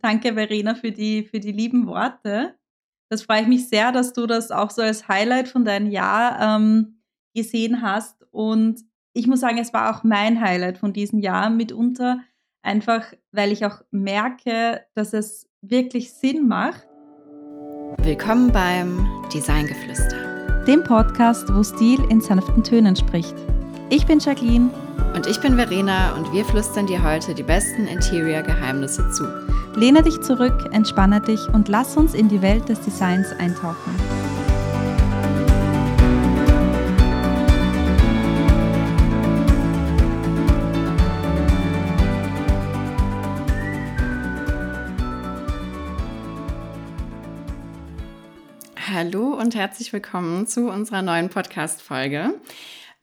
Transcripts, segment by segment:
danke, Verena, für die, für die lieben Worte. Das freue ich mich sehr, dass du das auch so als Highlight von deinem Jahr ähm, gesehen hast. Und ich muss sagen, es war auch mein Highlight von diesem Jahr mitunter, einfach weil ich auch merke, dass es wirklich Sinn macht. Willkommen beim Designgeflüster, dem Podcast, wo Stil in sanften Tönen spricht. Ich bin Jacqueline. Und ich bin Verena und wir flüstern dir heute die besten Interior-Geheimnisse zu. Lehne dich zurück, entspanne dich und lass uns in die Welt des Designs eintauchen. Hallo und herzlich willkommen zu unserer neuen Podcast-Folge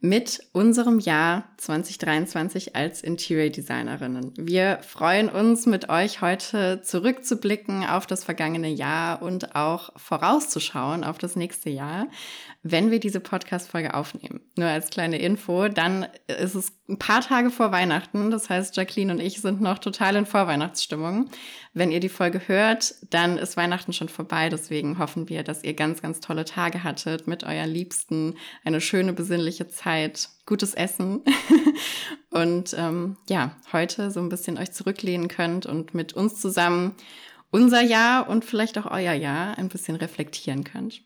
mit unserem Jahr 2023 als Interior Designerinnen. Wir freuen uns, mit euch heute zurückzublicken auf das vergangene Jahr und auch vorauszuschauen auf das nächste Jahr wenn wir diese Podcast-Folge aufnehmen. Nur als kleine Info, dann ist es ein paar Tage vor Weihnachten. Das heißt, Jacqueline und ich sind noch total in Vorweihnachtsstimmung. Wenn ihr die Folge hört, dann ist Weihnachten schon vorbei. Deswegen hoffen wir, dass ihr ganz, ganz tolle Tage hattet mit euren Liebsten, eine schöne, besinnliche Zeit, gutes Essen und ähm, ja, heute so ein bisschen euch zurücklehnen könnt und mit uns zusammen unser Jahr und vielleicht auch euer Jahr ein bisschen reflektieren könnt.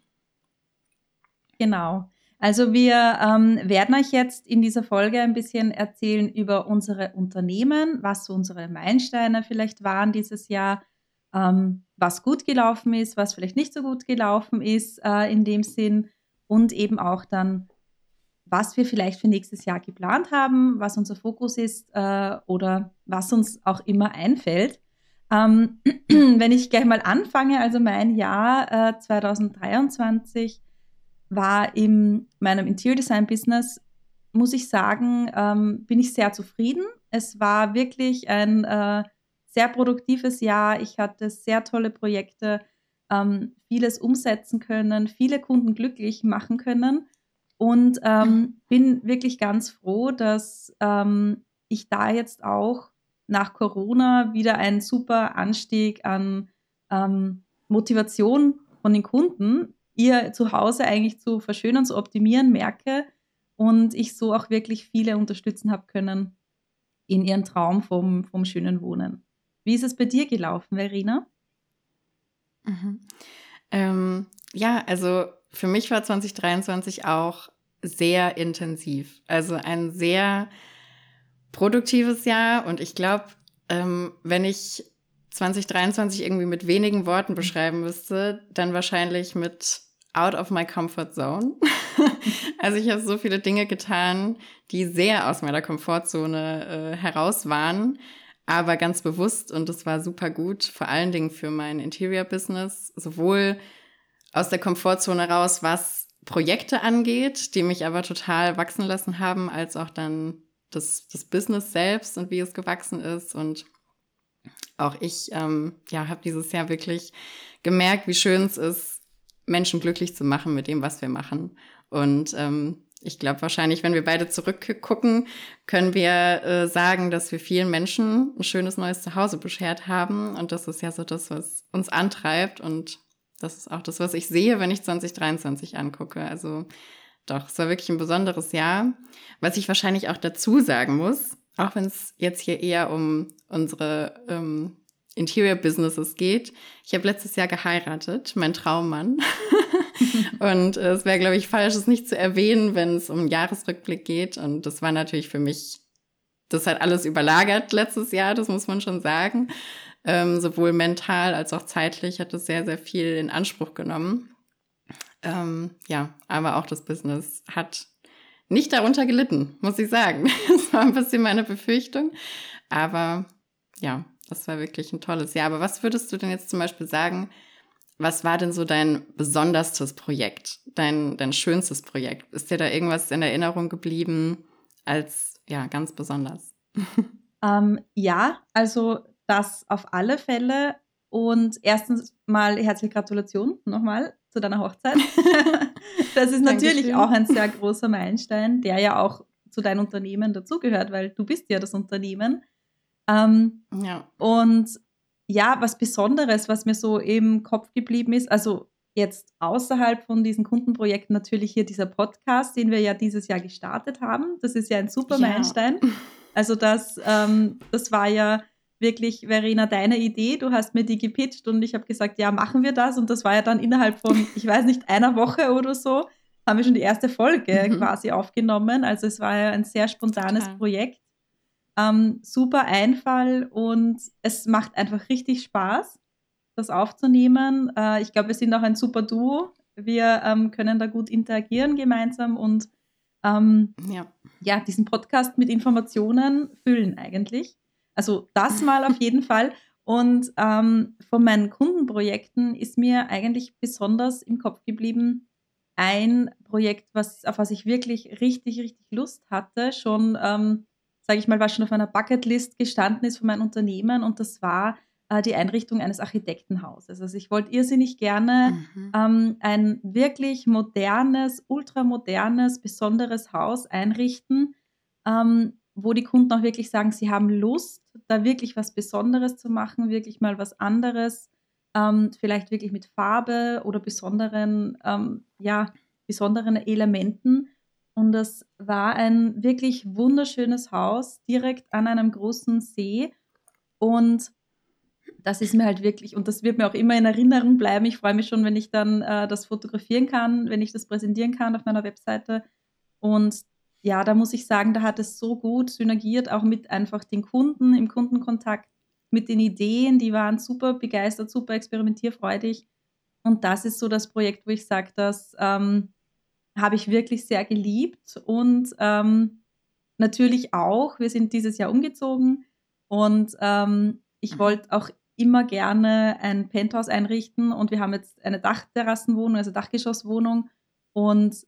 Genau. Also wir ähm, werden euch jetzt in dieser Folge ein bisschen erzählen über unsere Unternehmen, was so unsere Meilensteine vielleicht waren dieses Jahr, ähm, was gut gelaufen ist, was vielleicht nicht so gut gelaufen ist äh, in dem Sinn und eben auch dann, was wir vielleicht für nächstes Jahr geplant haben, was unser Fokus ist äh, oder was uns auch immer einfällt. Ähm, wenn ich gleich mal anfange, also mein Jahr äh, 2023 war in meinem Interior Design Business, muss ich sagen, ähm, bin ich sehr zufrieden. Es war wirklich ein äh, sehr produktives Jahr. Ich hatte sehr tolle Projekte, ähm, vieles umsetzen können, viele Kunden glücklich machen können und ähm, bin wirklich ganz froh, dass ähm, ich da jetzt auch nach Corona wieder einen super Anstieg an ähm, Motivation von den Kunden ihr Zuhause eigentlich zu verschönern, zu optimieren, merke und ich so auch wirklich viele unterstützen habe können in ihren Traum vom, vom schönen Wohnen. Wie ist es bei dir gelaufen, Verena? Mhm. Ähm, ja, also für mich war 2023 auch sehr intensiv. Also ein sehr produktives Jahr und ich glaube, ähm, wenn ich 2023 irgendwie mit wenigen Worten beschreiben müsste, dann wahrscheinlich mit out of my comfort zone. also ich habe so viele Dinge getan, die sehr aus meiner Komfortzone äh, heraus waren, aber ganz bewusst und das war super gut, vor allen Dingen für mein Interior-Business, sowohl aus der Komfortzone raus, was Projekte angeht, die mich aber total wachsen lassen haben, als auch dann das, das Business selbst und wie es gewachsen ist. Und auch ich ähm, ja, habe dieses Jahr wirklich gemerkt, wie schön es ist, Menschen glücklich zu machen mit dem, was wir machen. Und ähm, ich glaube wahrscheinlich, wenn wir beide zurückgucken, können wir äh, sagen, dass wir vielen Menschen ein schönes neues Zuhause beschert haben. Und das ist ja so das, was uns antreibt. Und das ist auch das, was ich sehe, wenn ich 2023 angucke. Also doch, es war wirklich ein besonderes Jahr. Was ich wahrscheinlich auch dazu sagen muss, auch wenn es jetzt hier eher um unsere ähm, Interior Businesses geht. Ich habe letztes Jahr geheiratet, mein Traummann. und äh, es wäre, glaube ich, falsch, es nicht zu erwähnen, wenn es um einen Jahresrückblick geht. Und das war natürlich für mich, das hat alles überlagert letztes Jahr, das muss man schon sagen. Ähm, sowohl mental als auch zeitlich hat es sehr, sehr viel in Anspruch genommen. Ähm, ja, aber auch das Business hat nicht darunter gelitten, muss ich sagen. Das war ein bisschen meine Befürchtung. Aber ja, das war wirklich ein tolles Jahr. Aber was würdest du denn jetzt zum Beispiel sagen, was war denn so dein besonderstes Projekt, dein, dein schönstes Projekt? Ist dir da irgendwas in Erinnerung geblieben als, ja, ganz besonders? Ähm, ja, also das auf alle Fälle. Und erstens mal herzliche Gratulation nochmal zu deiner Hochzeit. das ist natürlich auch ein sehr großer Meilenstein, der ja auch zu deinem Unternehmen dazugehört, weil du bist ja das Unternehmen. Ähm, ja. Und ja, was Besonderes, was mir so im Kopf geblieben ist. Also jetzt außerhalb von diesen Kundenprojekten natürlich hier dieser Podcast, den wir ja dieses Jahr gestartet haben. Das ist ja ein super ja. Meilenstein. Also das, ähm, das war ja wirklich, Verena, deine Idee. Du hast mir die gepitcht und ich habe gesagt, ja, machen wir das. Und das war ja dann innerhalb von, ich weiß nicht, einer Woche oder so, haben wir schon die erste Folge mhm. quasi aufgenommen. Also es war ja ein sehr spontanes Total. Projekt. Ähm, super Einfall und es macht einfach richtig Spaß, das aufzunehmen. Äh, ich glaube, wir sind auch ein super Duo. Wir ähm, können da gut interagieren gemeinsam und ähm, ja. ja, diesen Podcast mit Informationen füllen eigentlich. Also das mal auf jeden Fall. Und ähm, von meinen Kundenprojekten ist mir eigentlich besonders im Kopf geblieben ein Projekt, was, auf was ich wirklich richtig, richtig Lust hatte, schon, ähm, sage ich mal, was schon auf meiner Bucketlist gestanden ist von meinem Unternehmen. Und das war äh, die Einrichtung eines Architektenhauses. Also ich wollte irrsinnig gerne mhm. ähm, ein wirklich modernes, ultramodernes, besonderes Haus einrichten, ähm, wo die Kunden auch wirklich sagen, sie haben Lust, da wirklich was Besonderes zu machen, wirklich mal was anderes, ähm, vielleicht wirklich mit Farbe oder besonderen, ähm, ja, besonderen Elementen. Und das war ein wirklich wunderschönes Haus direkt an einem großen See. Und das ist mir halt wirklich, und das wird mir auch immer in Erinnerung bleiben. Ich freue mich schon, wenn ich dann äh, das fotografieren kann, wenn ich das präsentieren kann auf meiner Webseite. Und ja, da muss ich sagen, da hat es so gut synergiert, auch mit einfach den Kunden im Kundenkontakt, mit den Ideen, die waren super begeistert, super experimentierfreudig. Und das ist so das Projekt, wo ich sage, das ähm, habe ich wirklich sehr geliebt. Und ähm, natürlich auch, wir sind dieses Jahr umgezogen und ähm, ich mhm. wollte auch immer gerne ein Penthouse einrichten und wir haben jetzt eine Dachterrassenwohnung, also Dachgeschosswohnung und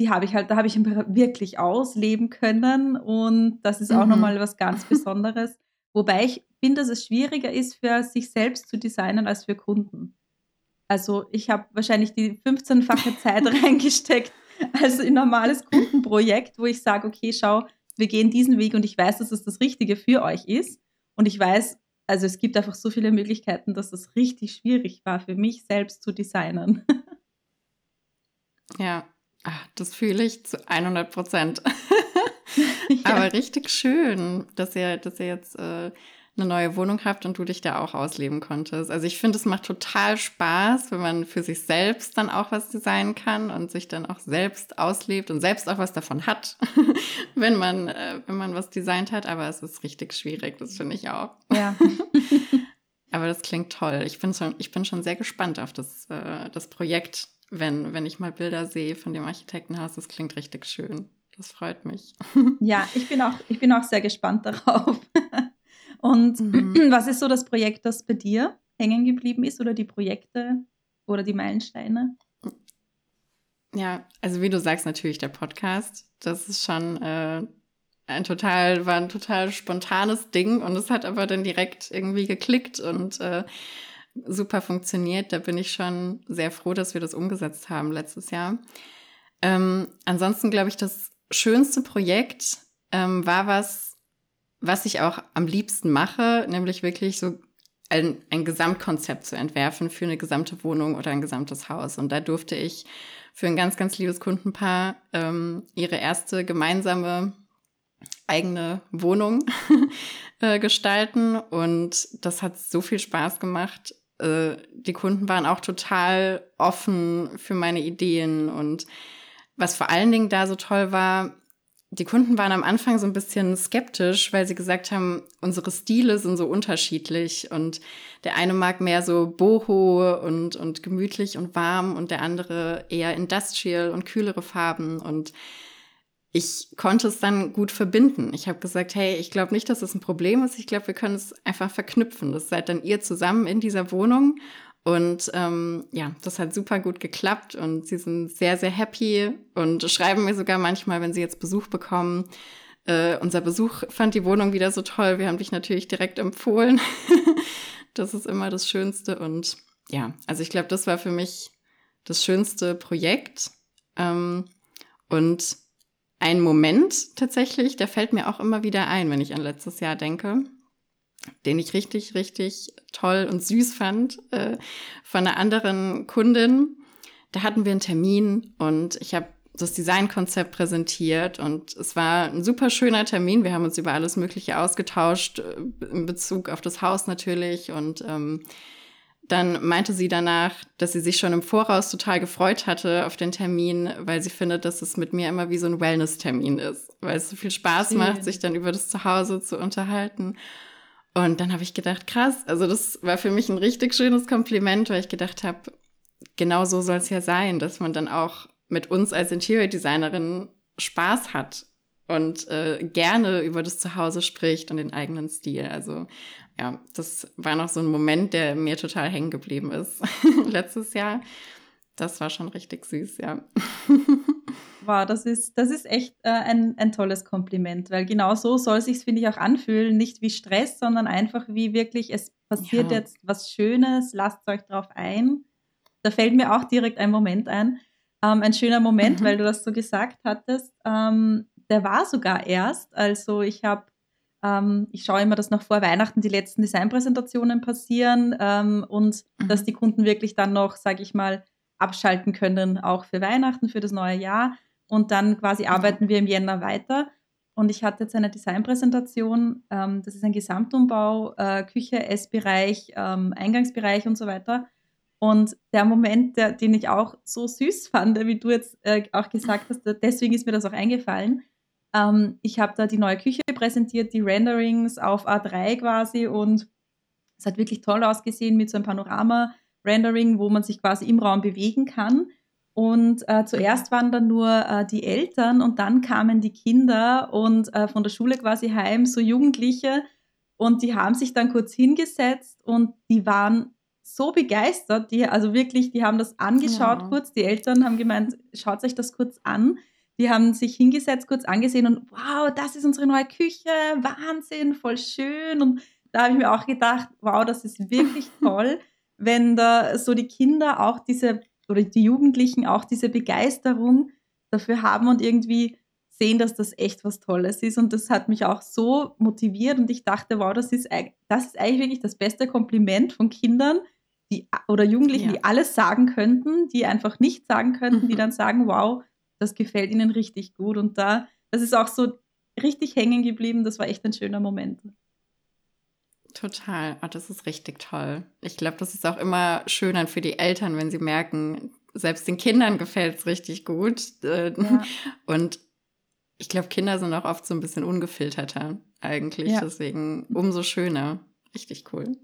die habe ich halt, da habe ich wirklich ausleben können und das ist auch mhm. nochmal was ganz Besonderes. Wobei ich finde, dass es schwieriger ist, für sich selbst zu designen als für Kunden. Also ich habe wahrscheinlich die 15-fache Zeit reingesteckt als ein normales Kundenprojekt, wo ich sage, okay, schau, wir gehen diesen Weg und ich weiß, dass es das Richtige für euch ist. Und ich weiß, also es gibt einfach so viele Möglichkeiten, dass es richtig schwierig war für mich selbst zu designen. Ja, Ach, das fühle ich zu 100 Prozent. ja. Aber richtig schön, dass ihr, dass ihr jetzt äh, eine neue Wohnung habt und du dich da auch ausleben konntest. Also ich finde, es macht total Spaß, wenn man für sich selbst dann auch was designen kann und sich dann auch selbst auslebt und selbst auch was davon hat, wenn man, äh, wenn man was designt hat. Aber es ist richtig schwierig, das finde ich auch. Ja. Aber das klingt toll. Ich bin schon, ich bin schon sehr gespannt auf das, äh, das Projekt, wenn, wenn ich mal Bilder sehe von dem Architektenhaus. Das klingt richtig schön. Das freut mich. Ja, ich bin auch, ich bin auch sehr gespannt darauf. Und mhm. was ist so das Projekt, das bei dir hängen geblieben ist oder die Projekte oder die Meilensteine? Ja, also wie du sagst, natürlich der Podcast. Das ist schon äh, ein total, war ein total spontanes Ding und es hat aber dann direkt irgendwie geklickt und äh, super funktioniert. Da bin ich schon sehr froh, dass wir das umgesetzt haben letztes Jahr. Ähm, ansonsten glaube ich, das schönste Projekt ähm, war was, was ich auch am liebsten mache, nämlich wirklich so ein, ein Gesamtkonzept zu entwerfen für eine gesamte Wohnung oder ein gesamtes Haus. Und da durfte ich für ein ganz, ganz liebes Kundenpaar ähm, ihre erste gemeinsame eigene Wohnung äh, gestalten. Und das hat so viel Spaß gemacht. Äh, die Kunden waren auch total offen für meine Ideen. Und was vor allen Dingen da so toll war, die Kunden waren am Anfang so ein bisschen skeptisch, weil sie gesagt haben, unsere Stile sind so unterschiedlich und der eine mag mehr so boho und, und gemütlich und warm und der andere eher industrial und kühlere Farben und ich konnte es dann gut verbinden. Ich habe gesagt, hey, ich glaube nicht, dass es das ein Problem ist. Ich glaube, wir können es einfach verknüpfen. Das seid dann ihr zusammen in dieser Wohnung. Und ähm, ja, das hat super gut geklappt und sie sind sehr, sehr happy und schreiben mir sogar manchmal, wenn sie jetzt Besuch bekommen. Äh, unser Besuch fand die Wohnung wieder so toll. Wir haben dich natürlich direkt empfohlen. das ist immer das Schönste. Und ja, also ich glaube, das war für mich das schönste Projekt. Ähm, und ein Moment tatsächlich, der fällt mir auch immer wieder ein, wenn ich an letztes Jahr denke. Den ich richtig, richtig toll und süß fand, äh, von einer anderen Kundin. Da hatten wir einen Termin und ich habe das Designkonzept präsentiert und es war ein super schöner Termin. Wir haben uns über alles Mögliche ausgetauscht, äh, in Bezug auf das Haus natürlich und ähm, dann meinte sie danach, dass sie sich schon im Voraus total gefreut hatte auf den Termin, weil sie findet, dass es mit mir immer wie so ein Wellness-Termin ist, weil es so viel Spaß Schön. macht, sich dann über das Zuhause zu unterhalten. Und dann habe ich gedacht, krass, also das war für mich ein richtig schönes Kompliment, weil ich gedacht habe, genau so soll es ja sein, dass man dann auch mit uns als Interior Designerin Spaß hat und äh, gerne über das Zuhause spricht und den eigenen Stil. Also ja, das war noch so ein Moment, der mir total hängen geblieben ist letztes Jahr. Das war schon richtig süß, ja. wow, das ist, das ist echt äh, ein, ein tolles Kompliment, weil genau so soll sich finde ich, auch anfühlen. Nicht wie Stress, sondern einfach wie wirklich, es passiert ja. jetzt was Schönes, lasst euch drauf ein. Da fällt mir auch direkt ein Moment ein. Ähm, ein schöner Moment, mhm. weil du das so gesagt hattest. Ähm, der war sogar erst. Also ich habe ähm, ich schaue immer, dass noch vor Weihnachten die letzten Designpräsentationen passieren ähm, und mhm. dass die Kunden wirklich dann noch, sage ich mal, abschalten können, auch für Weihnachten, für das neue Jahr. Und dann quasi mhm. arbeiten wir im Jänner weiter. Und ich hatte jetzt eine Designpräsentation, ähm, das ist ein Gesamtumbau, äh, Küche, Essbereich, ähm, Eingangsbereich und so weiter. Und der Moment, der, den ich auch so süß fand, wie du jetzt äh, auch gesagt hast, deswegen ist mir das auch eingefallen, ähm, ich habe da die neue Küche präsentiert, die Renderings auf A3 quasi und es hat wirklich toll ausgesehen mit so einem Panorama-Rendering, wo man sich quasi im Raum bewegen kann. Und äh, zuerst waren dann nur äh, die Eltern und dann kamen die Kinder und äh, von der Schule quasi heim, so Jugendliche. Und die haben sich dann kurz hingesetzt und die waren so begeistert. Die, also wirklich, die haben das angeschaut ja. kurz. Die Eltern haben gemeint, schaut euch das kurz an. Die haben sich hingesetzt, kurz angesehen und wow, das ist unsere neue Küche, Wahnsinn, voll schön. Und da habe ich mir auch gedacht, wow, das ist wirklich toll, wenn da so die Kinder auch diese oder die Jugendlichen auch diese Begeisterung dafür haben und irgendwie sehen, dass das echt was Tolles ist. Und das hat mich auch so motiviert und ich dachte, wow, das ist, das ist eigentlich wirklich das beste Kompliment von Kindern die, oder Jugendlichen, ja. die alles sagen könnten, die einfach nicht sagen könnten, die mhm. dann sagen, wow, das gefällt ihnen richtig gut. Und da, das ist auch so richtig hängen geblieben. Das war echt ein schöner Moment. Total. Oh, das ist richtig toll. Ich glaube, das ist auch immer schöner für die Eltern, wenn sie merken, selbst den Kindern gefällt es richtig gut. Äh, ja. Und ich glaube, Kinder sind auch oft so ein bisschen ungefilterter eigentlich. Ja. Deswegen umso schöner. Richtig cool.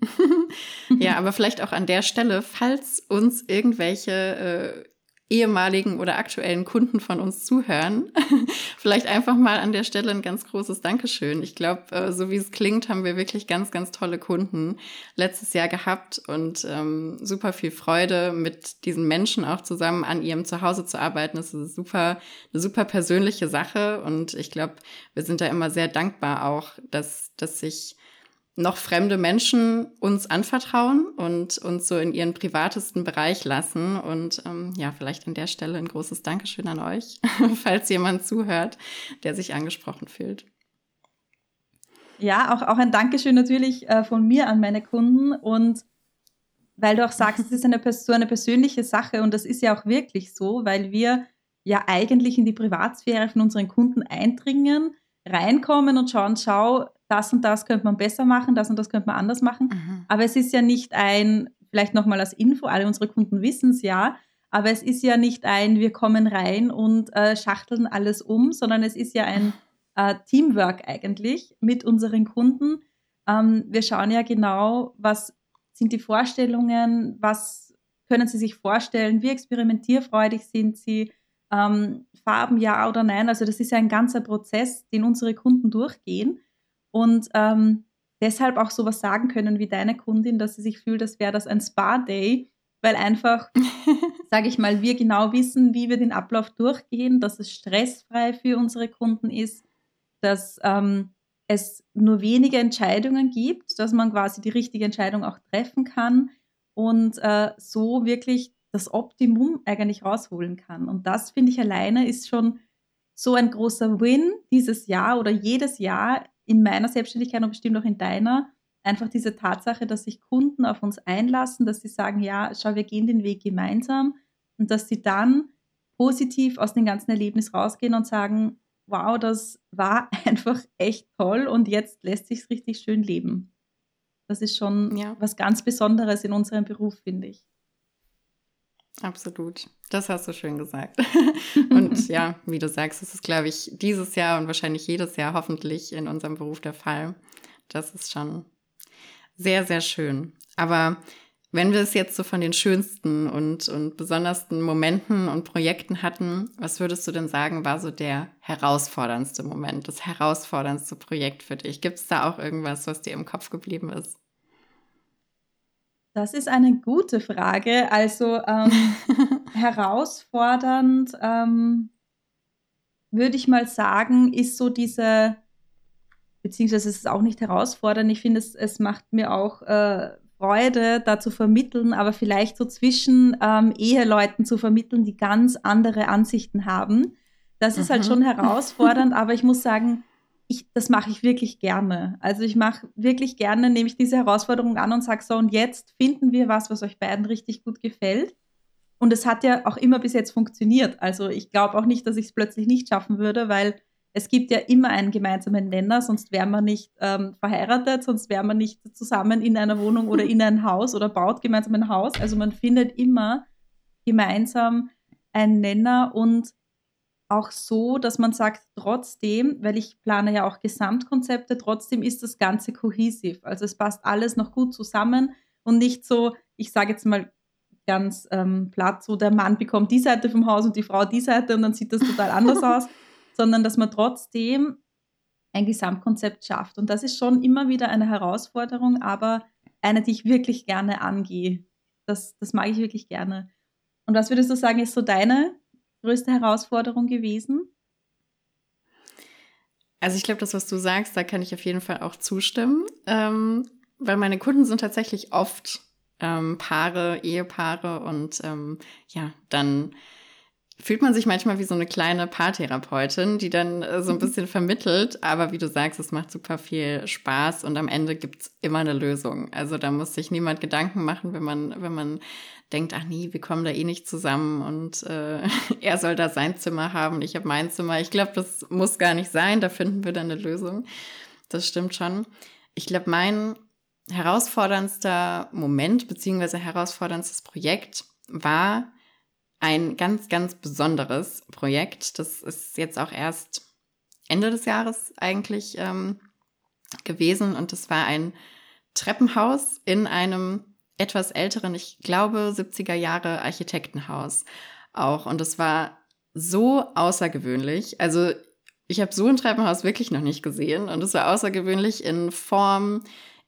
ja, aber vielleicht auch an der Stelle, falls uns irgendwelche äh, ehemaligen oder aktuellen Kunden von uns zuhören, vielleicht einfach mal an der Stelle ein ganz großes Dankeschön. Ich glaube, äh, so wie es klingt, haben wir wirklich ganz, ganz tolle Kunden letztes Jahr gehabt und ähm, super viel Freude mit diesen Menschen auch zusammen an ihrem Zuhause zu arbeiten. Das ist super, eine super persönliche Sache und ich glaube, wir sind da immer sehr dankbar auch, dass, dass sich noch fremde Menschen uns anvertrauen und uns so in ihren privatesten Bereich lassen. Und ähm, ja, vielleicht an der Stelle ein großes Dankeschön an euch, falls jemand zuhört, der sich angesprochen fühlt. Ja, auch, auch ein Dankeschön natürlich äh, von mir an meine Kunden. Und weil du auch sagst, es ist eine, so eine persönliche Sache und das ist ja auch wirklich so, weil wir ja eigentlich in die Privatsphäre von unseren Kunden eindringen, reinkommen und schauen, schau, das und das könnte man besser machen, das und das könnte man anders machen. Mhm. Aber es ist ja nicht ein, vielleicht nochmal als Info, alle unsere Kunden wissen es ja, aber es ist ja nicht ein, wir kommen rein und äh, schachteln alles um, sondern es ist ja ein äh, Teamwork eigentlich mit unseren Kunden. Ähm, wir schauen ja genau, was sind die Vorstellungen, was können sie sich vorstellen, wie experimentierfreudig sind sie, ähm, Farben ja oder nein. Also das ist ja ein ganzer Prozess, den unsere Kunden durchgehen und ähm, deshalb auch sowas sagen können wie deine Kundin, dass sie sich fühlt, als wäre das ein Spa-Day, weil einfach, sage ich mal, wir genau wissen, wie wir den Ablauf durchgehen, dass es stressfrei für unsere Kunden ist, dass ähm, es nur wenige Entscheidungen gibt, dass man quasi die richtige Entscheidung auch treffen kann und äh, so wirklich das Optimum eigentlich rausholen kann. Und das finde ich alleine ist schon so ein großer Win dieses Jahr oder jedes Jahr in meiner Selbstständigkeit und bestimmt auch in deiner, einfach diese Tatsache, dass sich Kunden auf uns einlassen, dass sie sagen, ja, schau, wir gehen den Weg gemeinsam und dass sie dann positiv aus dem ganzen Erlebnis rausgehen und sagen, wow, das war einfach echt toll und jetzt lässt sich es richtig schön leben. Das ist schon ja. was ganz Besonderes in unserem Beruf, finde ich. Absolut. Das hast du schön gesagt. und ja, wie du sagst, das ist, glaube ich, dieses Jahr und wahrscheinlich jedes Jahr hoffentlich in unserem Beruf der Fall. Das ist schon sehr, sehr schön. Aber wenn wir es jetzt so von den schönsten und, und besondersten Momenten und Projekten hatten, was würdest du denn sagen, war so der herausforderndste Moment, das herausforderndste Projekt für dich? Gibt es da auch irgendwas, was dir im Kopf geblieben ist? Das ist eine gute Frage. Also ähm, herausfordernd, ähm, würde ich mal sagen, ist so diese, beziehungsweise es ist auch nicht herausfordernd. Ich finde, es, es macht mir auch äh, Freude, da zu vermitteln, aber vielleicht so zwischen ähm, Eheleuten zu vermitteln, die ganz andere Ansichten haben. Das ist halt mhm. halt schon herausfordernd, aber ich muss sagen, ich, das mache ich wirklich gerne. Also ich mache wirklich gerne, nehme ich diese Herausforderung an und sage so, und jetzt finden wir was, was euch beiden richtig gut gefällt. Und es hat ja auch immer bis jetzt funktioniert. Also ich glaube auch nicht, dass ich es plötzlich nicht schaffen würde, weil es gibt ja immer einen gemeinsamen Nenner, sonst wären wir nicht ähm, verheiratet, sonst wären wir nicht zusammen in einer Wohnung oder in ein Haus oder baut gemeinsam ein Haus. Also man findet immer gemeinsam einen Nenner und auch so, dass man sagt, trotzdem, weil ich plane ja auch Gesamtkonzepte, trotzdem ist das Ganze kohäsiv. Also es passt alles noch gut zusammen und nicht so, ich sage jetzt mal ganz ähm, platt, so der Mann bekommt die Seite vom Haus und die Frau die Seite und dann sieht das total anders aus sondern dass man trotzdem ein Gesamtkonzept schafft. Und das ist schon immer wieder eine Herausforderung, aber eine, die ich wirklich gerne angehe. Das, das mag ich wirklich gerne. Und was würdest du sagen, ist so deine größte Herausforderung gewesen? Also ich glaube, das, was du sagst, da kann ich auf jeden Fall auch zustimmen, ähm, weil meine Kunden sind tatsächlich oft ähm, Paare, Ehepaare und ähm, ja, dann fühlt man sich manchmal wie so eine kleine Paartherapeutin, die dann äh, so ein mhm. bisschen vermittelt. Aber wie du sagst, es macht super viel Spaß und am Ende gibt's immer eine Lösung. Also da muss sich niemand Gedanken machen, wenn man, wenn man denkt, ach nee, wir kommen da eh nicht zusammen und äh, er soll da sein Zimmer haben, ich habe mein Zimmer. Ich glaube, das muss gar nicht sein. Da finden wir dann eine Lösung. Das stimmt schon. Ich glaube, mein herausforderndster Moment beziehungsweise herausforderndstes Projekt war, ein ganz, ganz besonderes Projekt. Das ist jetzt auch erst Ende des Jahres eigentlich ähm, gewesen und das war ein Treppenhaus in einem etwas älteren, ich glaube 70er Jahre Architektenhaus auch und es war so außergewöhnlich. Also ich habe so ein Treppenhaus wirklich noch nicht gesehen und es war außergewöhnlich in Form,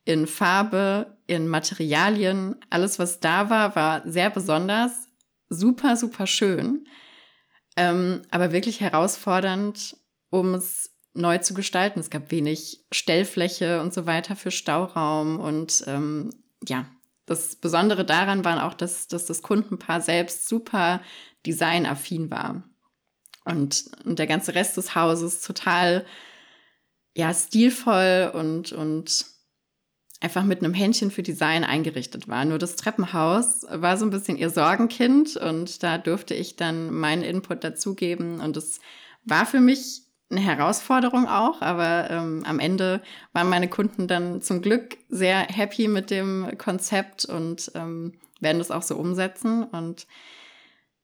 in Farbe, in Materialien. Alles, was da war, war sehr besonders super, super schön, ähm, aber wirklich herausfordernd, um es neu zu gestalten. Es gab wenig Stellfläche und so weiter für Stauraum und ähm, ja, das Besondere daran war auch, dass, dass das Kundenpaar selbst super designaffin war. Und, und der ganze Rest des Hauses total ja, stilvoll und, und einfach mit einem Händchen für Design eingerichtet war. Nur das Treppenhaus war so ein bisschen ihr Sorgenkind und da durfte ich dann meinen Input dazugeben und es war für mich eine Herausforderung auch, aber ähm, am Ende waren meine Kunden dann zum Glück sehr happy mit dem Konzept und ähm, werden das auch so umsetzen. Und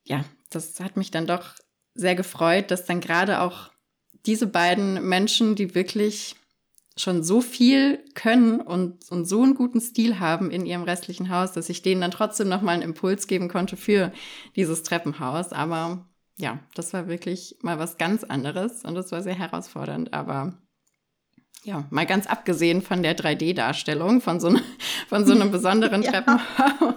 ja, das hat mich dann doch sehr gefreut, dass dann gerade auch diese beiden Menschen, die wirklich schon so viel können und, und so einen guten Stil haben in ihrem restlichen Haus, dass ich denen dann trotzdem noch mal einen Impuls geben konnte für dieses Treppenhaus. Aber ja, das war wirklich mal was ganz anderes und das war sehr herausfordernd. Aber ja, mal ganz abgesehen von der 3D-Darstellung von so, von so einem besonderen ja. Treppenhaus.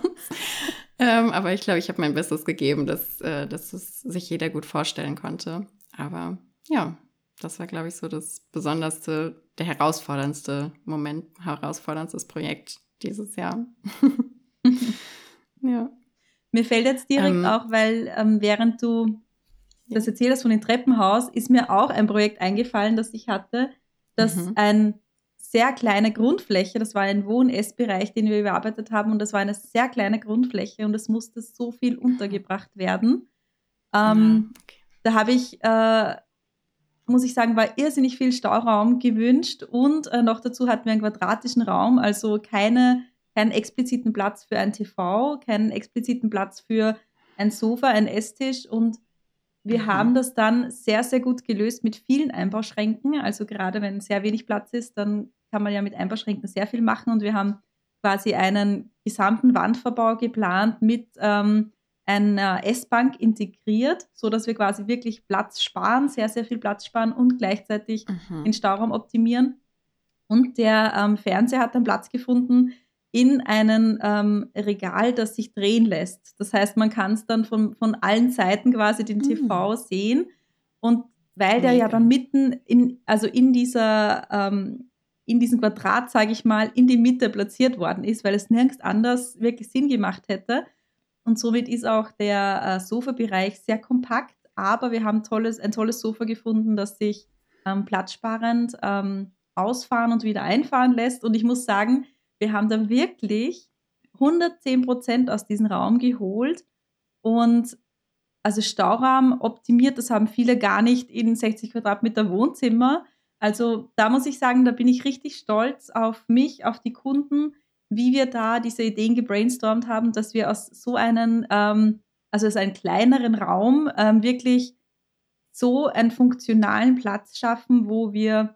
ähm, aber ich glaube, ich habe mein Bestes gegeben, dass, äh, dass es sich jeder gut vorstellen konnte. Aber ja, das war, glaube ich, so das besonderste, der herausforderndste Moment, herausforderndstes Projekt dieses Jahr. ja. Mir fällt jetzt direkt ähm, auch, weil ähm, während du das erzählst von dem Treppenhaus, ist mir auch ein Projekt eingefallen, das ich hatte, das mhm. ein sehr kleine Grundfläche. Das war ein Wohn-Essbereich, den wir überarbeitet haben. Und das war eine sehr kleine Grundfläche und es musste so viel untergebracht werden. Ähm, okay. Da habe ich, äh, muss ich sagen, war irrsinnig viel Stauraum gewünscht. Und äh, noch dazu hatten wir einen quadratischen Raum, also keine, keinen expliziten Platz für ein TV, keinen expliziten Platz für ein Sofa, ein Esstisch und wir mhm. haben das dann sehr, sehr gut gelöst mit vielen Einbauschränken. Also gerade wenn sehr wenig Platz ist, dann kann man ja mit Einbauschränken sehr viel machen. Und wir haben quasi einen gesamten Wandverbau geplant mit ähm, einer S-Bank integriert, sodass wir quasi wirklich Platz sparen, sehr, sehr viel Platz sparen und gleichzeitig mhm. den Stauraum optimieren. Und der ähm, Fernseher hat dann Platz gefunden in einem ähm, Regal, das sich drehen lässt. Das heißt, man kann es dann von, von allen Seiten quasi den TV mhm. sehen. Und weil der ja dann mitten in, also in dieser, ähm, in diesem Quadrat, sage ich mal, in die Mitte platziert worden ist, weil es nirgends anders wirklich Sinn gemacht hätte. Und somit ist auch der äh, Sofabereich sehr kompakt, aber wir haben tolles, ein tolles Sofa gefunden, das sich ähm, platzsparend ähm, ausfahren und wieder einfahren lässt. Und ich muss sagen, wir haben da wirklich 110 Prozent aus diesem Raum geholt und also Stauraum optimiert, das haben viele gar nicht in 60 Quadratmeter Wohnzimmer. Also da muss ich sagen, da bin ich richtig stolz auf mich, auf die Kunden, wie wir da diese Ideen gebrainstormt haben, dass wir aus so einem, ähm, also aus einem kleineren Raum ähm, wirklich so einen funktionalen Platz schaffen, wo wir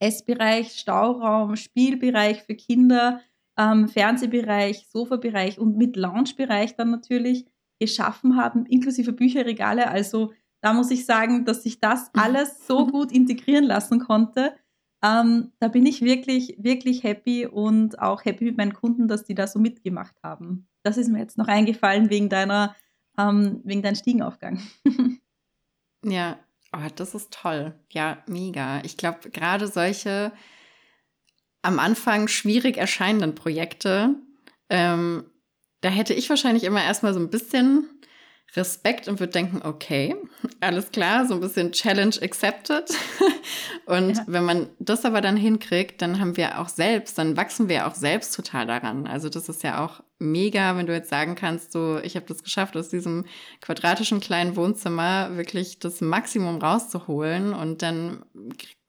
Essbereich, Stauraum, Spielbereich für Kinder, ähm, Fernsehbereich, Sofabereich und mit Loungebereich dann natürlich geschaffen haben, inklusive Bücherregale. Also da muss ich sagen, dass sich das alles so gut integrieren lassen konnte. Ähm, da bin ich wirklich, wirklich happy und auch happy mit meinen Kunden, dass die da so mitgemacht haben. Das ist mir jetzt noch eingefallen wegen deiner, ähm, wegen deinem Stiegenaufgang. ja, Oh, das ist toll. Ja, mega. Ich glaube, gerade solche am Anfang schwierig erscheinenden Projekte, ähm, da hätte ich wahrscheinlich immer erstmal so ein bisschen Respekt und würde denken, okay, alles klar, so ein bisschen Challenge accepted. Und ja. wenn man das aber dann hinkriegt, dann haben wir auch selbst, dann wachsen wir auch selbst total daran. Also das ist ja auch mega, wenn du jetzt sagen kannst, so, ich habe das geschafft, aus diesem quadratischen kleinen Wohnzimmer wirklich das Maximum rauszuholen. Und dann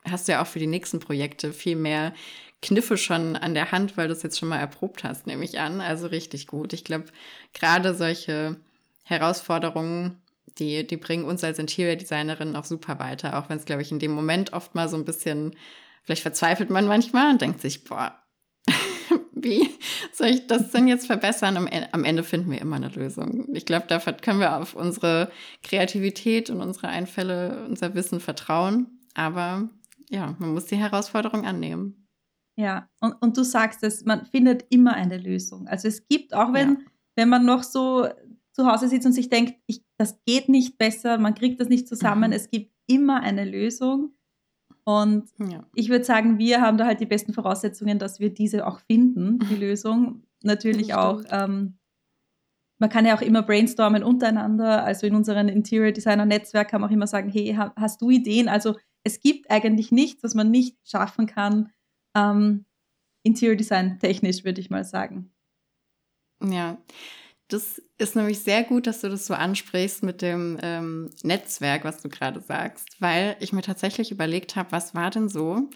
hast du ja auch für die nächsten Projekte viel mehr Kniffe schon an der Hand, weil du es jetzt schon mal erprobt hast, nehme ich an. Also richtig gut. Ich glaube, gerade solche Herausforderungen, die, die bringen uns als Interior Designerin auch super weiter, auch wenn es, glaube ich, in dem Moment oft mal so ein bisschen, vielleicht verzweifelt man manchmal und denkt sich, boah, wie soll ich das denn jetzt verbessern? Am, am Ende finden wir immer eine Lösung. Ich glaube, dafür können wir auf unsere Kreativität und unsere Einfälle, unser Wissen vertrauen. Aber ja, man muss die Herausforderung annehmen. Ja, und, und du sagst es, man findet immer eine Lösung. Also es gibt, auch wenn, ja. wenn man noch so zu Hause sitzt und sich denkt, ich, das geht nicht besser, man kriegt das nicht zusammen. Mhm. Es gibt immer eine Lösung. Und ja. ich würde sagen, wir haben da halt die besten Voraussetzungen, dass wir diese auch finden, die Lösung. Natürlich auch, ähm, man kann ja auch immer brainstormen untereinander. Also in unserem Interior Designer Netzwerk kann man auch immer sagen, hey, hast du Ideen? Also es gibt eigentlich nichts, was man nicht schaffen kann, ähm, Interior Design technisch, würde ich mal sagen. Ja, das ist nämlich sehr gut, dass du das so ansprichst mit dem ähm, Netzwerk, was du gerade sagst, weil ich mir tatsächlich überlegt habe, was war denn so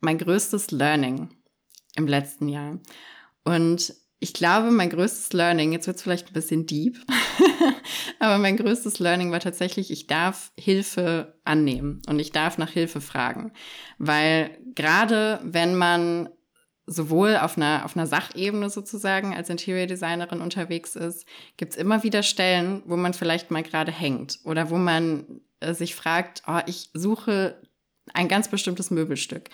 mein größtes Learning im letzten Jahr? Und ich glaube, mein größtes Learning, jetzt wird es vielleicht ein bisschen deep, aber mein größtes Learning war tatsächlich, ich darf Hilfe annehmen und ich darf nach Hilfe fragen. Weil gerade wenn man sowohl auf einer, auf einer Sachebene sozusagen als Interior Designerin unterwegs ist, gibt es immer wieder Stellen, wo man vielleicht mal gerade hängt oder wo man äh, sich fragt, oh, ich suche ein ganz bestimmtes Möbelstück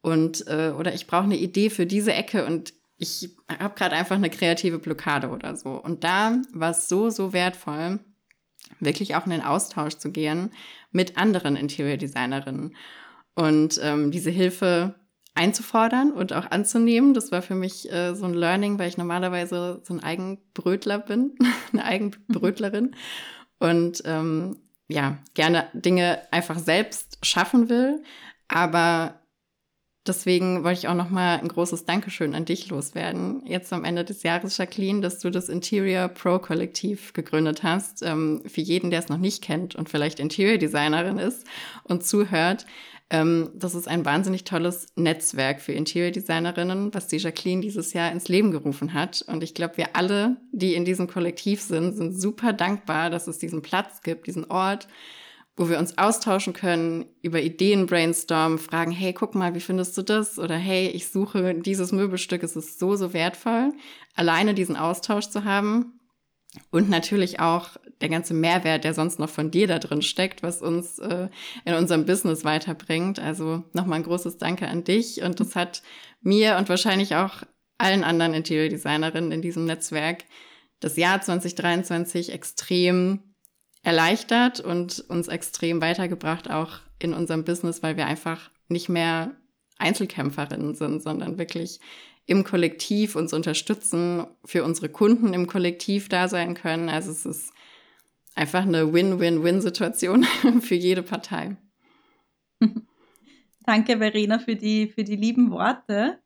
und äh, oder ich brauche eine Idee für diese Ecke und ich habe gerade einfach eine kreative Blockade oder so. Und da war es so, so wertvoll, wirklich auch in den Austausch zu gehen mit anderen Interior Designerinnen und ähm, diese Hilfe einzufordern und auch anzunehmen. Das war für mich äh, so ein Learning, weil ich normalerweise so ein Eigenbrötler bin, eine Eigenbrötlerin und ähm, ja, gerne Dinge einfach selbst schaffen will, aber deswegen wollte ich auch noch mal ein großes Dankeschön an dich loswerden. Jetzt am Ende des Jahres, Jacqueline, dass du das Interior Pro Kollektiv gegründet hast. Ähm, für jeden, der es noch nicht kennt und vielleicht Interior Designerin ist und zuhört, ähm, das ist ein wahnsinnig tolles Netzwerk für Interior Designerinnen, was die Jacqueline dieses Jahr ins Leben gerufen hat. Und ich glaube, wir alle, die in diesem Kollektiv sind, sind super dankbar, dass es diesen Platz gibt, diesen Ort, wo wir uns austauschen können, über Ideen brainstormen, fragen, hey, guck mal, wie findest du das? Oder hey, ich suche dieses Möbelstück, es ist so, so wertvoll, alleine diesen Austausch zu haben. Und natürlich auch der ganze Mehrwert, der sonst noch von dir da drin steckt, was uns äh, in unserem Business weiterbringt. Also nochmal ein großes Danke an dich. Und das hat mir und wahrscheinlich auch allen anderen Interior Designerinnen in diesem Netzwerk das Jahr 2023 extrem erleichtert und uns extrem weitergebracht, auch in unserem Business, weil wir einfach nicht mehr Einzelkämpferinnen sind, sondern wirklich im Kollektiv uns unterstützen, für unsere Kunden im Kollektiv da sein können. Also es ist einfach eine Win-Win-Win-Situation für jede Partei. Danke, Verena, für die, für die lieben Worte.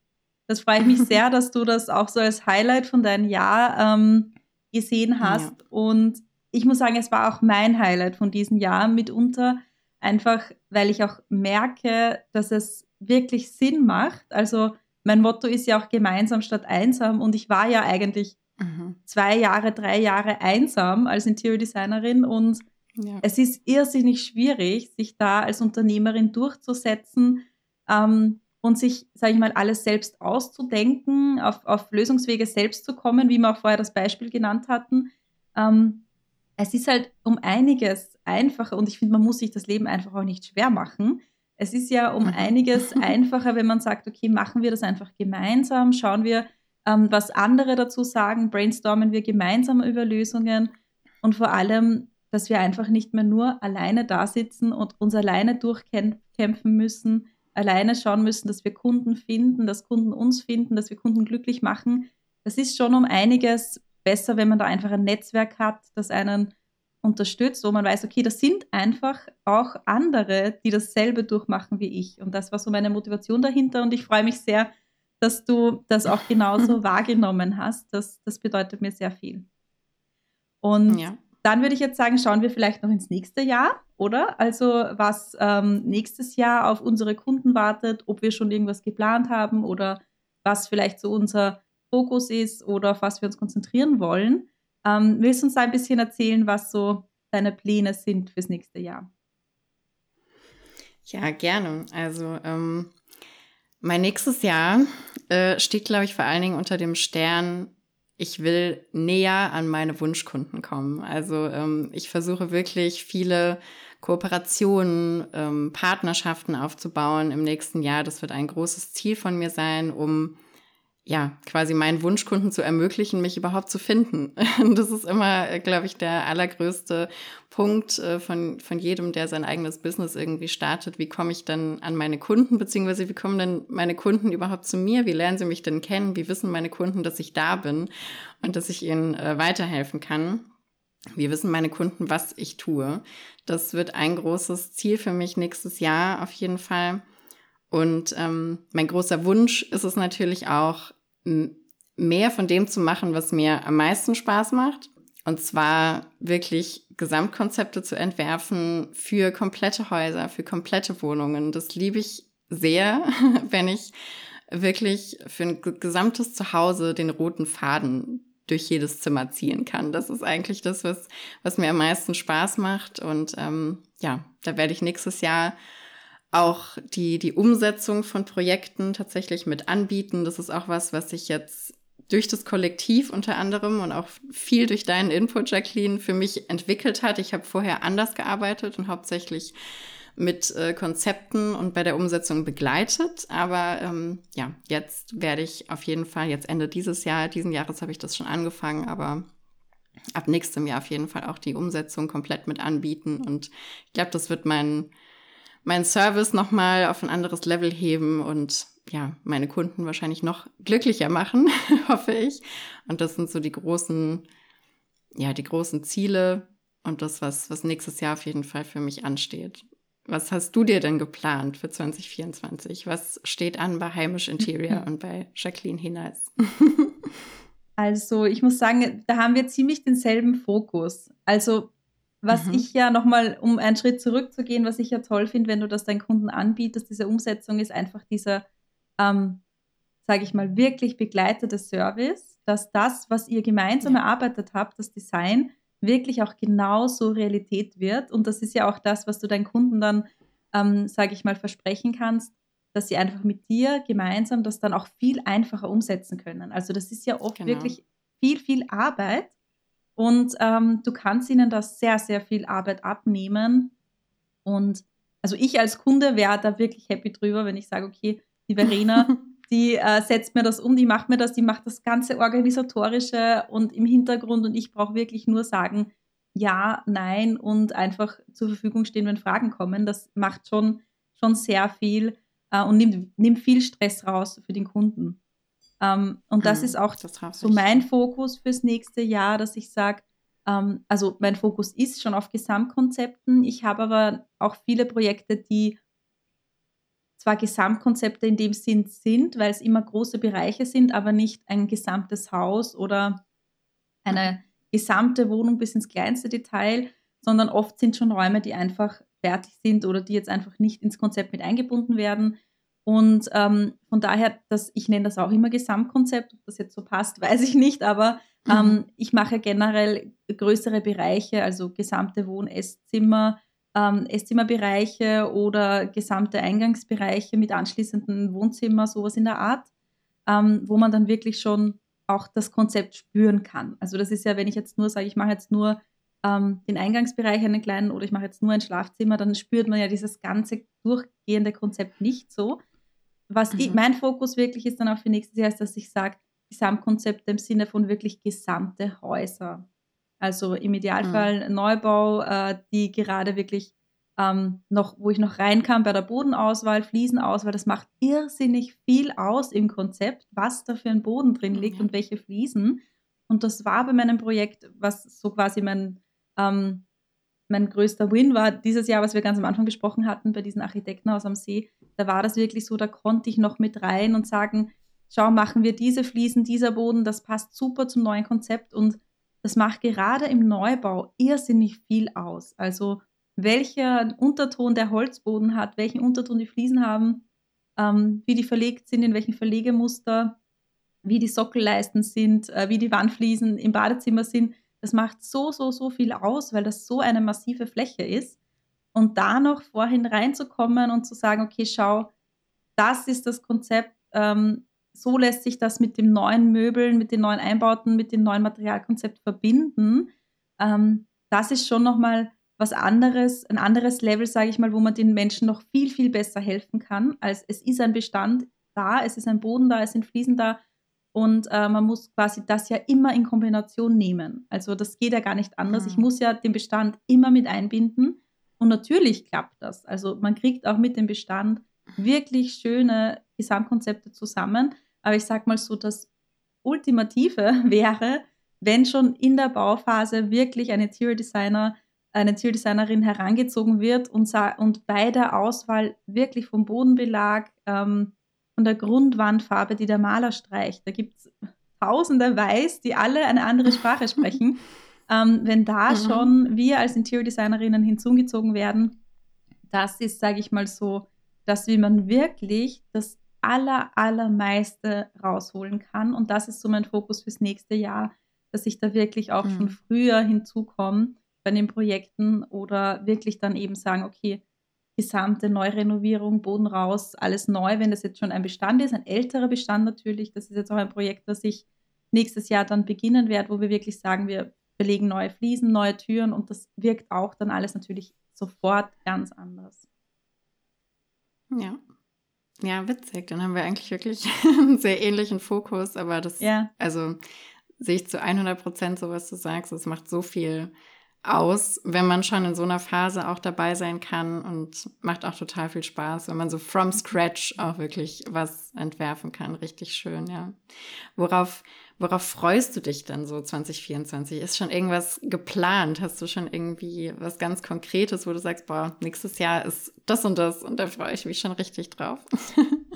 Das freut mich sehr, dass du das auch so als Highlight von deinem Jahr ähm, gesehen hast. Ja. Und ich muss sagen, es war auch mein Highlight von diesem Jahr mitunter, einfach weil ich auch merke, dass es wirklich Sinn macht. Also mein Motto ist ja auch gemeinsam statt einsam und ich war ja eigentlich mhm. zwei Jahre, drei Jahre einsam als Interior Designerin und ja. es ist irrsinnig schwierig, sich da als Unternehmerin durchzusetzen ähm, und sich, sage ich mal, alles selbst auszudenken, auf, auf Lösungswege selbst zu kommen, wie wir auch vorher das Beispiel genannt hatten. Ähm, es ist halt um einiges einfacher und ich finde, man muss sich das Leben einfach auch nicht schwer machen. Es ist ja um mhm. einiges einfacher, wenn man sagt, okay, machen wir das einfach gemeinsam, schauen wir, ähm, was andere dazu sagen, brainstormen wir gemeinsam über Lösungen und vor allem, dass wir einfach nicht mehr nur alleine da sitzen und uns alleine durchkämpfen müssen, alleine schauen müssen, dass wir Kunden finden, dass Kunden uns finden, dass wir Kunden glücklich machen. Das ist schon um einiges besser, wenn man da einfach ein Netzwerk hat, das einen unterstützt, wo man weiß, okay, das sind einfach auch andere, die dasselbe durchmachen wie ich. Und das war so meine Motivation dahinter. Und ich freue mich sehr, dass du das auch genauso wahrgenommen hast. Das, das bedeutet mir sehr viel. Und ja. dann würde ich jetzt sagen, schauen wir vielleicht noch ins nächste Jahr, oder? Also was ähm, nächstes Jahr auf unsere Kunden wartet, ob wir schon irgendwas geplant haben oder was vielleicht so unser Fokus ist oder auf was wir uns konzentrieren wollen. Ähm, willst du uns da ein bisschen erzählen, was so deine Pläne sind fürs nächste Jahr? Ja, gerne. Also ähm, mein nächstes Jahr äh, steht, glaube ich, vor allen Dingen unter dem Stern, ich will näher an meine Wunschkunden kommen. Also ähm, ich versuche wirklich viele Kooperationen, ähm, Partnerschaften aufzubauen im nächsten Jahr. Das wird ein großes Ziel von mir sein, um ja, quasi meinen Wunschkunden zu ermöglichen, mich überhaupt zu finden. Das ist immer, äh, glaube ich, der allergrößte Punkt äh, von, von jedem, der sein eigenes Business irgendwie startet. Wie komme ich dann an meine Kunden, beziehungsweise wie kommen denn meine Kunden überhaupt zu mir? Wie lernen sie mich denn kennen? Wie wissen meine Kunden, dass ich da bin und dass ich ihnen äh, weiterhelfen kann? Wie wissen meine Kunden, was ich tue? Das wird ein großes Ziel für mich nächstes Jahr auf jeden Fall. Und ähm, mein großer Wunsch ist es natürlich auch, mehr von dem zu machen, was mir am meisten Spaß macht. Und zwar wirklich Gesamtkonzepte zu entwerfen für komplette Häuser, für komplette Wohnungen. Das liebe ich sehr, wenn ich wirklich für ein gesamtes Zuhause den roten Faden durch jedes Zimmer ziehen kann. Das ist eigentlich das, was, was mir am meisten Spaß macht. Und ähm, ja, da werde ich nächstes Jahr auch die, die Umsetzung von Projekten tatsächlich mit anbieten. Das ist auch was, was ich jetzt durch das Kollektiv unter anderem und auch viel durch deinen Input, Jacqueline, für mich entwickelt hat. Ich habe vorher anders gearbeitet und hauptsächlich mit äh, Konzepten und bei der Umsetzung begleitet. Aber ähm, ja, jetzt werde ich auf jeden Fall, jetzt Ende dieses Jahr, diesen Jahres habe ich das schon angefangen, aber ab nächstem Jahr auf jeden Fall auch die Umsetzung komplett mit anbieten. Und ich glaube, das wird mein meinen Service nochmal auf ein anderes Level heben und ja, meine Kunden wahrscheinlich noch glücklicher machen, hoffe ich. Und das sind so die großen, ja, die großen Ziele und das, was, was nächstes Jahr auf jeden Fall für mich ansteht. was hast du dir denn geplant für 2024? Was steht an bei Heimisch Interior und bei Jacqueline Hinals? also, ich muss sagen, da haben wir ziemlich denselben Fokus. Also, was mhm. ich ja nochmal, um einen Schritt zurückzugehen, was ich ja toll finde, wenn du das deinen Kunden anbietest, diese Umsetzung ist einfach dieser, ähm, sage ich mal, wirklich begleitete Service, dass das, was ihr gemeinsam ja. erarbeitet habt, das Design, wirklich auch genauso Realität wird. Und das ist ja auch das, was du deinen Kunden dann, ähm, sage ich mal, versprechen kannst, dass sie einfach mit dir gemeinsam das dann auch viel einfacher umsetzen können. Also das ist ja oft genau. wirklich viel, viel Arbeit. Und ähm, du kannst ihnen da sehr, sehr viel Arbeit abnehmen. Und also ich als Kunde wäre da wirklich happy drüber, wenn ich sage, okay, die Verena, die äh, setzt mir das um, die macht mir das, die macht das ganze Organisatorische und im Hintergrund und ich brauche wirklich nur sagen, ja, nein und einfach zur Verfügung stehen, wenn Fragen kommen. Das macht schon, schon sehr viel äh, und nimmt, nimmt viel Stress raus für den Kunden. Ähm, und das mhm, ist auch das so mein Fokus fürs nächste Jahr, dass ich sage, ähm, also mein Fokus ist schon auf Gesamtkonzepten. Ich habe aber auch viele Projekte, die zwar Gesamtkonzepte in dem Sinn sind, weil es immer große Bereiche sind, aber nicht ein gesamtes Haus oder eine gesamte Wohnung bis ins kleinste Detail, sondern oft sind schon Räume, die einfach fertig sind oder die jetzt einfach nicht ins Konzept mit eingebunden werden. Und ähm, von daher, dass ich nenne das auch immer Gesamtkonzept, ob das jetzt so passt, weiß ich nicht, aber ähm, mhm. ich mache generell größere Bereiche, also gesamte Wohn-, Esszimmer, ähm, Esszimmerbereiche oder gesamte Eingangsbereiche mit anschließenden Wohnzimmer, sowas in der Art, ähm, wo man dann wirklich schon auch das Konzept spüren kann. Also das ist ja, wenn ich jetzt nur sage, ich mache jetzt nur ähm, den Eingangsbereich einen kleinen oder ich mache jetzt nur ein Schlafzimmer, dann spürt man ja dieses ganze durchgehende Konzept nicht so. Was mhm. ich, mein Fokus wirklich ist dann auch für nächstes Jahr, ist, dass ich sage, Gesamtkonzepte im Sinne von wirklich gesamte Häuser. Also im Idealfall mhm. Neubau, äh, die gerade wirklich ähm, noch, wo ich noch reinkam bei der Bodenauswahl, Fliesenauswahl, das macht irrsinnig viel aus im Konzept, was da für ein Boden drin liegt mhm. und welche Fliesen. Und das war bei meinem Projekt, was so quasi mein, ähm, mein größter Win war, dieses Jahr, was wir ganz am Anfang besprochen hatten, bei diesen Architekten aus am See, da war das wirklich so, da konnte ich noch mit rein und sagen, schau, machen wir diese Fliesen, dieser Boden, das passt super zum neuen Konzept und das macht gerade im Neubau irrsinnig viel aus. Also welcher Unterton der Holzboden hat, welchen Unterton die Fliesen haben, ähm, wie die verlegt sind, in welchen Verlegemuster, wie die Sockelleisten sind, äh, wie die Wandfliesen im Badezimmer sind. Das macht so, so, so viel aus, weil das so eine massive Fläche ist. Und da noch vorhin reinzukommen und zu sagen, okay, schau, das ist das Konzept, ähm, so lässt sich das mit dem neuen Möbeln, mit den neuen Einbauten, mit dem neuen Materialkonzept verbinden. Ähm, das ist schon nochmal was anderes, ein anderes Level, sage ich mal, wo man den Menschen noch viel, viel besser helfen kann, als es ist ein Bestand da, es ist ein Boden da, es sind Fliesen da und äh, man muss quasi das ja immer in Kombination nehmen. Also das geht ja gar nicht anders. Mhm. Ich muss ja den Bestand immer mit einbinden und natürlich klappt das. Also man kriegt auch mit dem Bestand wirklich schöne Gesamtkonzepte zusammen. Aber ich sage mal so, das Ultimative wäre, wenn schon in der Bauphase wirklich ein Interior Designer, eine Interior Designerin herangezogen wird und, und bei der Auswahl wirklich vom Bodenbelag, ähm, von der Grundwandfarbe, die der Maler streicht, da gibt es tausende Weiß, die alle eine andere Sprache sprechen. ähm, wenn da mhm. schon wir als Interior Designerinnen hinzugezogen werden, das ist, sage ich mal so, dass wie man wirklich das aller, allermeiste rausholen kann. Und das ist so mein Fokus fürs nächste Jahr, dass ich da wirklich auch mhm. schon früher hinzukomme bei den Projekten oder wirklich dann eben sagen, okay, gesamte Neurenovierung, Boden raus, alles neu, wenn das jetzt schon ein Bestand ist, ein älterer Bestand natürlich. Das ist jetzt auch ein Projekt, das ich nächstes Jahr dann beginnen werde, wo wir wirklich sagen, wir belegen neue Fliesen, neue Türen und das wirkt auch dann alles natürlich sofort ganz anders. Ja. Ja, witzig. Dann haben wir eigentlich wirklich einen sehr ähnlichen Fokus, aber das, ja. also sehe ich zu 100 Prozent so, was du sagst. Es macht so viel aus, wenn man schon in so einer Phase auch dabei sein kann und macht auch total viel Spaß, wenn man so from scratch auch wirklich was entwerfen kann. Richtig schön, ja. Worauf, worauf freust du dich dann so 2024? Ist schon irgendwas geplant? Hast du schon irgendwie was ganz Konkretes, wo du sagst, boah, nächstes Jahr ist das und das und da freue ich mich schon richtig drauf?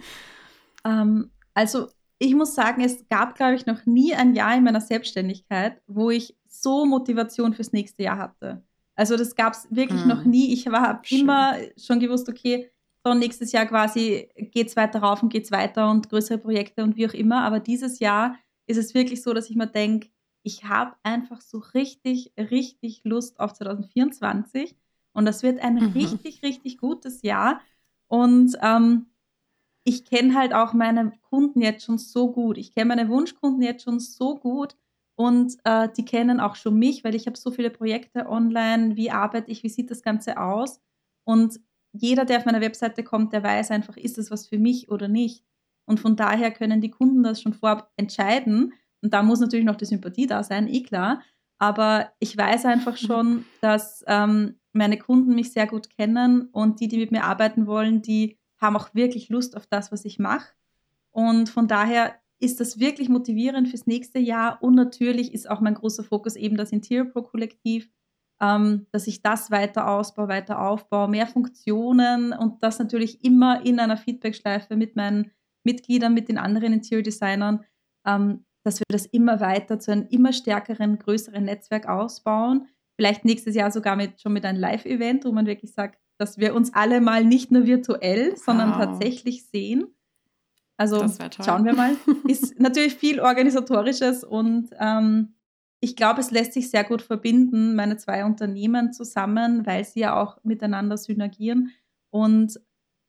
ähm, also ich muss sagen, es gab, glaube ich, noch nie ein Jahr in meiner Selbstständigkeit, wo ich so Motivation fürs nächste Jahr hatte. Also das gab es wirklich hm. noch nie. Ich habe immer schon gewusst, okay, so nächstes Jahr quasi geht es weiter rauf und geht es weiter und größere Projekte und wie auch immer. Aber dieses Jahr ist es wirklich so, dass ich mir denke, ich habe einfach so richtig, richtig Lust auf 2024 und das wird ein mhm. richtig, richtig gutes Jahr. Und ähm, ich kenne halt auch meine Kunden jetzt schon so gut. Ich kenne meine Wunschkunden jetzt schon so gut und äh, die kennen auch schon mich, weil ich habe so viele Projekte online. Wie arbeite ich? Wie sieht das Ganze aus? Und jeder, der auf meiner Webseite kommt, der weiß einfach, ist das was für mich oder nicht. Und von daher können die Kunden das schon vorab entscheiden. Und da muss natürlich noch die Sympathie da sein, eh klar. Aber ich weiß einfach mhm. schon, dass ähm, meine Kunden mich sehr gut kennen und die, die mit mir arbeiten wollen, die haben auch wirklich Lust auf das, was ich mache. Und von daher ist das wirklich motivierend fürs nächste Jahr. Und natürlich ist auch mein großer Fokus eben das Interior Pro Kollektiv, ähm, dass ich das weiter ausbaue, weiter aufbaue, mehr Funktionen und das natürlich immer in einer Feedbackschleife mit meinen Mitgliedern, mit den anderen Interior Designern, ähm, dass wir das immer weiter zu einem immer stärkeren, größeren Netzwerk ausbauen. Vielleicht nächstes Jahr sogar mit, schon mit einem Live-Event, wo man wirklich sagt, dass wir uns alle mal nicht nur virtuell, sondern wow. tatsächlich sehen. Also schauen wir mal. Ist natürlich viel organisatorisches und ähm, ich glaube, es lässt sich sehr gut verbinden, meine zwei Unternehmen zusammen, weil sie ja auch miteinander synergieren. Und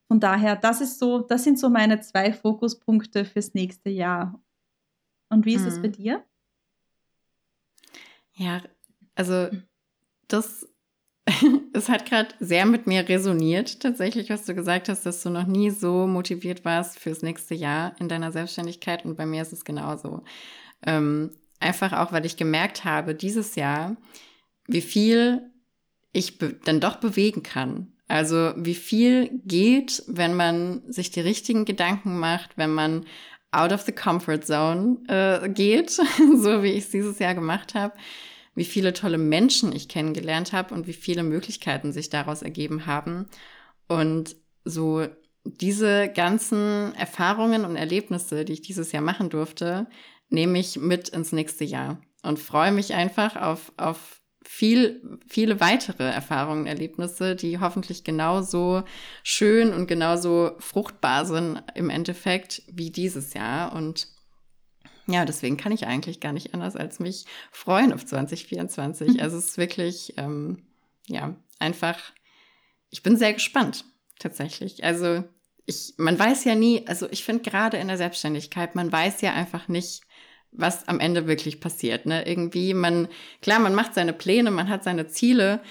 von daher, das ist so, das sind so meine zwei Fokuspunkte fürs nächste Jahr. Und wie ist es hm. bei dir? Ja, also das es hat gerade sehr mit mir resoniert, tatsächlich, was du gesagt hast, dass du noch nie so motiviert warst fürs nächste Jahr in deiner Selbstständigkeit. Und bei mir ist es genauso. Ähm, einfach auch, weil ich gemerkt habe, dieses Jahr, wie viel ich dann doch bewegen kann. Also wie viel geht, wenn man sich die richtigen Gedanken macht, wenn man out of the comfort zone äh, geht, so wie ich es dieses Jahr gemacht habe wie viele tolle Menschen ich kennengelernt habe und wie viele Möglichkeiten sich daraus ergeben haben. Und so diese ganzen Erfahrungen und Erlebnisse, die ich dieses Jahr machen durfte, nehme ich mit ins nächste Jahr und freue mich einfach auf, auf viel, viele weitere Erfahrungen, Erlebnisse, die hoffentlich genauso schön und genauso fruchtbar sind im Endeffekt wie dieses Jahr. Und ja, deswegen kann ich eigentlich gar nicht anders als mich freuen auf 2024. Mhm. Also es ist wirklich, ähm, ja, einfach, ich bin sehr gespannt, tatsächlich. Also ich, man weiß ja nie, also ich finde gerade in der Selbstständigkeit, man weiß ja einfach nicht, was am Ende wirklich passiert. Ne? Irgendwie, man, klar, man macht seine Pläne, man hat seine Ziele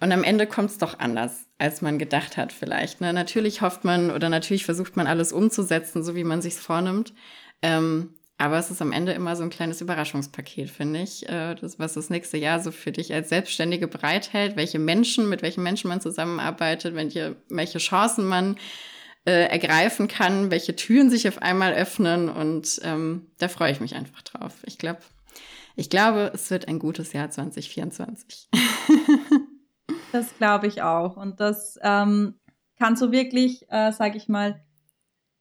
und am Ende kommt es doch anders, als man gedacht hat, vielleicht. Ne? Natürlich hofft man oder natürlich versucht man alles umzusetzen, so wie man sich vornimmt. Ähm, aber es ist am Ende immer so ein kleines Überraschungspaket, finde ich, äh, das, was das nächste Jahr so für dich als Selbstständige bereithält, welche Menschen, mit welchen Menschen man zusammenarbeitet, welche, welche Chancen man äh, ergreifen kann, welche Türen sich auf einmal öffnen. Und ähm, da freue ich mich einfach drauf. Ich glaube, ich glaube, es wird ein gutes Jahr 2024. das glaube ich auch. Und das ähm, kann so wirklich, äh, sage ich mal,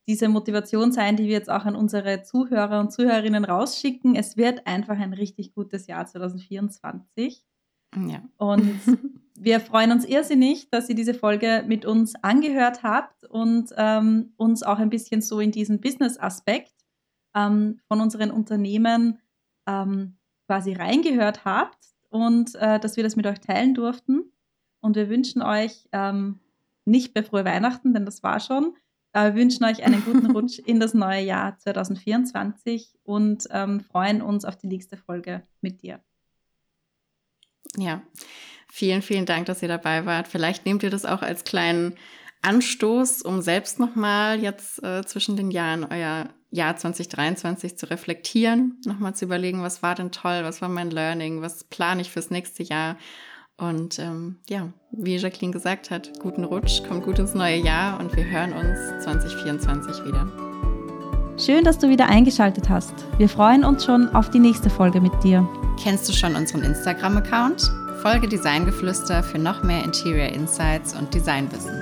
diese Motivation sein, die wir jetzt auch an unsere Zuhörer und Zuhörerinnen rausschicken. Es wird einfach ein richtig gutes Jahr 2024. Ja. Und wir freuen uns irrsinnig, dass ihr diese Folge mit uns angehört habt und ähm, uns auch ein bisschen so in diesen Business-Aspekt ähm, von unseren Unternehmen ähm, quasi reingehört habt und äh, dass wir das mit euch teilen durften. Und wir wünschen euch ähm, nicht bei frohe Weihnachten, denn das war schon, äh, wünschen euch einen guten Rutsch in das neue Jahr 2024 und ähm, freuen uns auf die nächste Folge mit dir. Ja, vielen, vielen Dank, dass ihr dabei wart. Vielleicht nehmt ihr das auch als kleinen Anstoß, um selbst nochmal jetzt äh, zwischen den Jahren euer Jahr 2023 zu reflektieren, nochmal zu überlegen, was war denn toll, was war mein Learning, was plane ich fürs nächste Jahr Und ähm, ja, wie Jacqueline gesagt hat, guten Rutsch, kommt gut ins neue Jahr und wir hören uns 2024 wieder. Schön, dass du wieder eingeschaltet hast. Wir freuen uns schon auf die nächste Folge mit dir. Kennst du schon unseren Instagram-Account? Folge Designgeflüster für noch mehr Interior Insights und Designwissen.